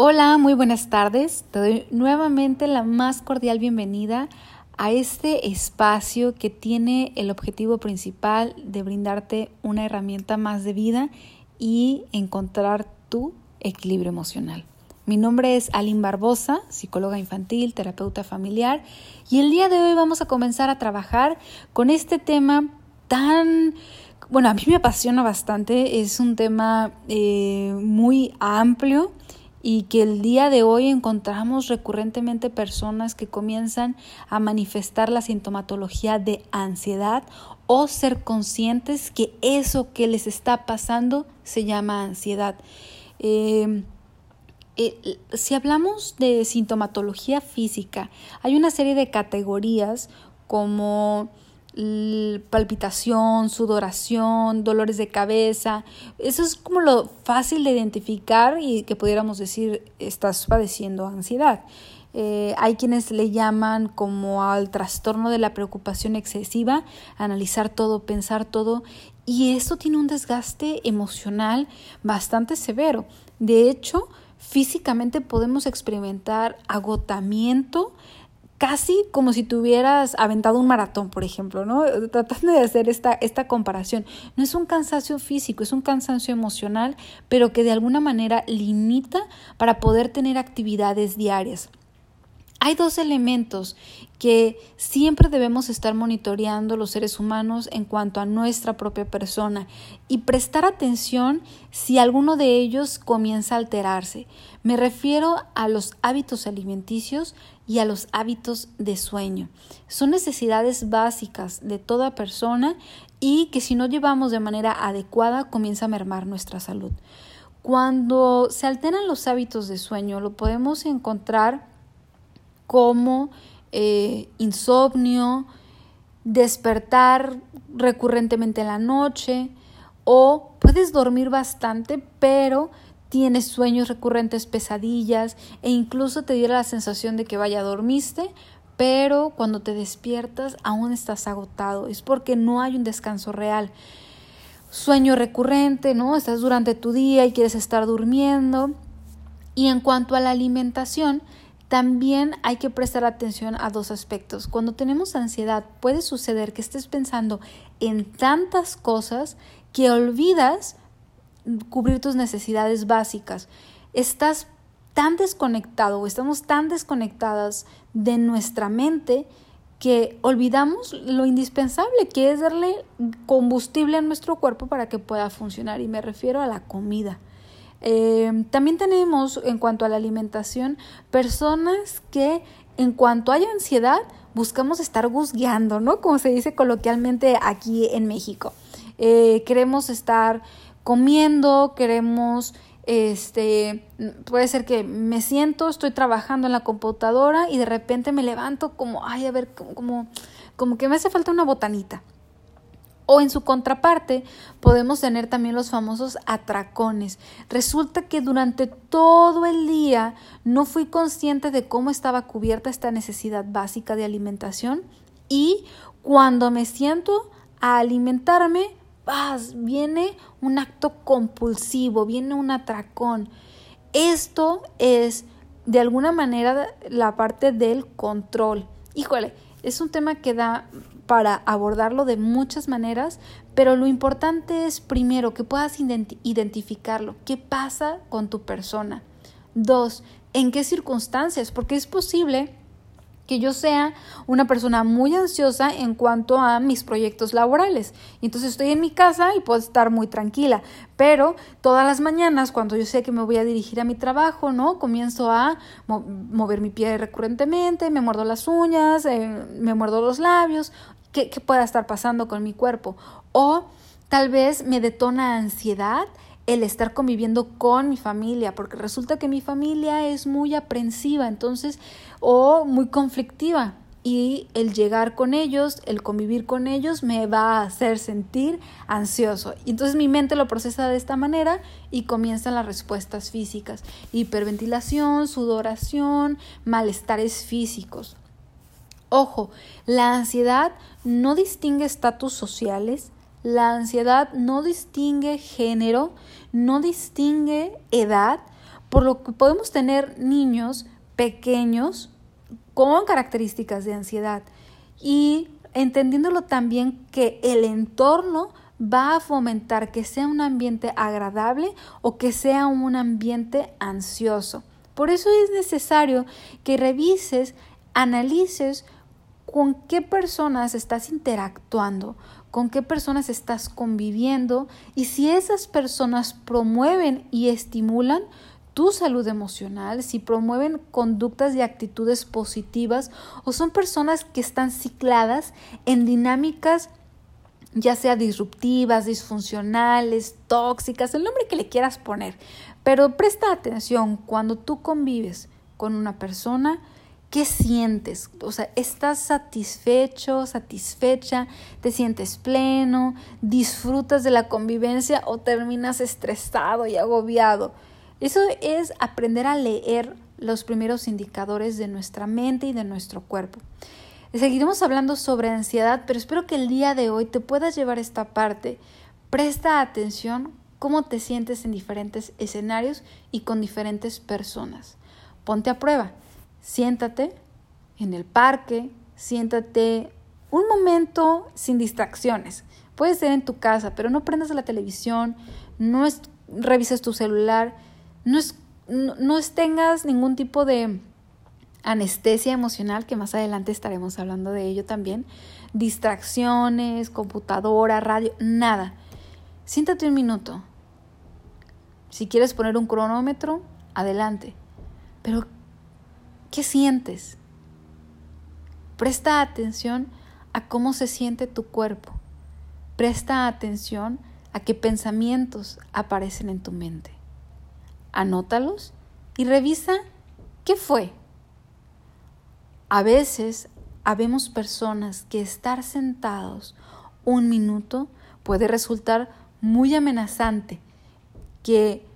Hola, muy buenas tardes. Te doy nuevamente la más cordial bienvenida a este espacio que tiene el objetivo principal de brindarte una herramienta más de vida y encontrar tu equilibrio emocional. Mi nombre es Aline Barbosa, psicóloga infantil, terapeuta familiar, y el día de hoy vamos a comenzar a trabajar con este tema tan bueno, a mí me apasiona bastante, es un tema eh, muy amplio y que el día de hoy encontramos recurrentemente personas que comienzan a manifestar la sintomatología de ansiedad o ser conscientes que eso que les está pasando se llama ansiedad. Em, eh, si hablamos de sintomatología física, hay una serie de categorías como palpitación, sudoración, dolores de cabeza. Eso es como lo fácil de identificar y que pudiéramos decir estás padeciendo ansiedad. Eh, hay quienes le llaman como al trastorno de la preocupación excesiva, analizar todo, pensar todo, y esto tiene un desgaste emocional bastante severo. De hecho, físicamente podemos experimentar agotamiento, casi como si tuvieras aventado un maratón, por ejemplo, ¿no? Tratando de hacer esta, esta comparación. No es un cansancio físico, es un cansancio emocional, pero que de alguna manera limita para poder tener actividades diarias. Hay dos elementos que siempre debemos estar monitoreando los seres humanos en cuanto a nuestra propia persona y prestar atención si alguno de ellos comienza a alterarse. Me refiero a los hábitos alimenticios y a los hábitos de sueño. Son necesidades básicas de toda persona y que si no llevamos de manera adecuada comienza a mermar nuestra salud. Cuando se alteran los hábitos de sueño lo podemos encontrar como eh, insomnio, despertar recurrentemente en la noche o puedes dormir bastante pero tienes sueños recurrentes, pesadillas e incluso te diera la sensación de que vaya dormiste, pero cuando te despiertas aún estás agotado. Es porque no hay un descanso real. Sueño recurrente, ¿no? Estás durante tu día y quieres estar durmiendo. Y en cuanto a la alimentación, también hay que prestar atención a dos aspectos. Cuando tenemos ansiedad puede suceder que estés pensando en tantas cosas que olvidas cubrir tus necesidades básicas. Estás tan desconectado o estamos tan desconectadas de nuestra mente que olvidamos lo indispensable que es darle combustible a nuestro cuerpo para que pueda funcionar y me refiero a la comida. Eh, también tenemos, en cuanto a la alimentación, personas que en cuanto hay ansiedad buscamos estar guzgueando, ¿no? Como se dice coloquialmente aquí en México. Eh, queremos estar comiendo, queremos, este, puede ser que me siento, estoy trabajando en la computadora y de repente me levanto como, ay, a ver, como, como que me hace falta una botanita. O en su contraparte podemos tener también los famosos atracones. Resulta que durante todo el día no fui consciente de cómo estaba cubierta esta necesidad básica de alimentación y cuando me siento a alimentarme, viene un acto compulsivo, viene un atracón. Esto es de alguna manera la parte del control. Híjole, es un tema que da para abordarlo de muchas maneras, pero lo importante es primero que puedas identificarlo, qué pasa con tu persona. Dos, en qué circunstancias, porque es posible que yo sea una persona muy ansiosa en cuanto a mis proyectos laborales. Y entonces estoy en mi casa y puedo estar muy tranquila, pero todas las mañanas cuando yo sé que me voy a dirigir a mi trabajo, ¿no? Comienzo a mover mi pie recurrentemente, me muerdo las uñas, eh, me muerdo los labios, ¿qué, ¿qué pueda estar pasando con mi cuerpo? O tal vez me detona ansiedad el estar conviviendo con mi familia, porque resulta que mi familia es muy aprensiva, entonces, o muy conflictiva. Y el llegar con ellos, el convivir con ellos, me va a hacer sentir ansioso. Y entonces mi mente lo procesa de esta manera y comienzan las respuestas físicas. Hiperventilación, sudoración, malestares físicos. Ojo, la ansiedad no distingue estatus sociales, la ansiedad no distingue género, no distingue edad, por lo que podemos tener niños pequeños con características de ansiedad y entendiéndolo también que el entorno va a fomentar que sea un ambiente agradable o que sea un ambiente ansioso. Por eso es necesario que revises, analices con qué personas estás interactuando, con qué personas estás conviviendo y si esas personas promueven y estimulan tu salud emocional, si promueven conductas y actitudes positivas o son personas que están cicladas en dinámicas ya sea disruptivas, disfuncionales, tóxicas, el nombre que le quieras poner. Pero presta atención cuando tú convives con una persona, ¿qué sientes? O sea, ¿estás satisfecho, satisfecha? ¿Te sientes pleno? ¿Disfrutas de la convivencia o terminas estresado y agobiado? Eso es aprender a leer los primeros indicadores de nuestra mente y de nuestro cuerpo. Seguiremos hablando sobre ansiedad, pero espero que el día de hoy te puedas llevar esta parte. Presta atención cómo te sientes en diferentes escenarios y con diferentes personas. Ponte a prueba. Siéntate en el parque, siéntate un momento sin distracciones. Puede ser en tu casa, pero no prendas la televisión, no revises tu celular, no, no tengas ningún tipo de anestesia emocional, que más adelante estaremos hablando de ello también, distracciones, computadora, radio, nada. Siéntate un minuto. Si quieres poner un cronómetro, adelante. Pero, ¿qué sientes? Presta atención a cómo se siente tu cuerpo. Presta atención a qué pensamientos aparecen en tu mente. Anótalos y revisa qué fue a veces habemos personas que estar sentados un minuto puede resultar muy amenazante, que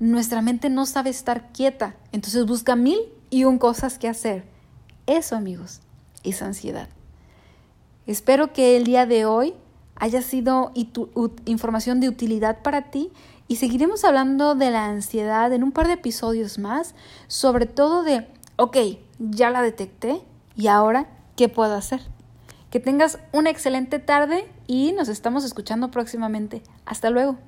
nuestra mente no sabe estar quieta, entonces busca mil y un cosas que hacer. Eso, amigos, es ansiedad. Espero que el día de hoy haya sido información de utilidad para ti y seguiremos hablando de la ansiedad en un par de episodios más, sobre todo de, ok, ya la detecté y ahora, ¿qué puedo hacer? Que tengas una excelente tarde y nos estamos escuchando próximamente. Hasta luego.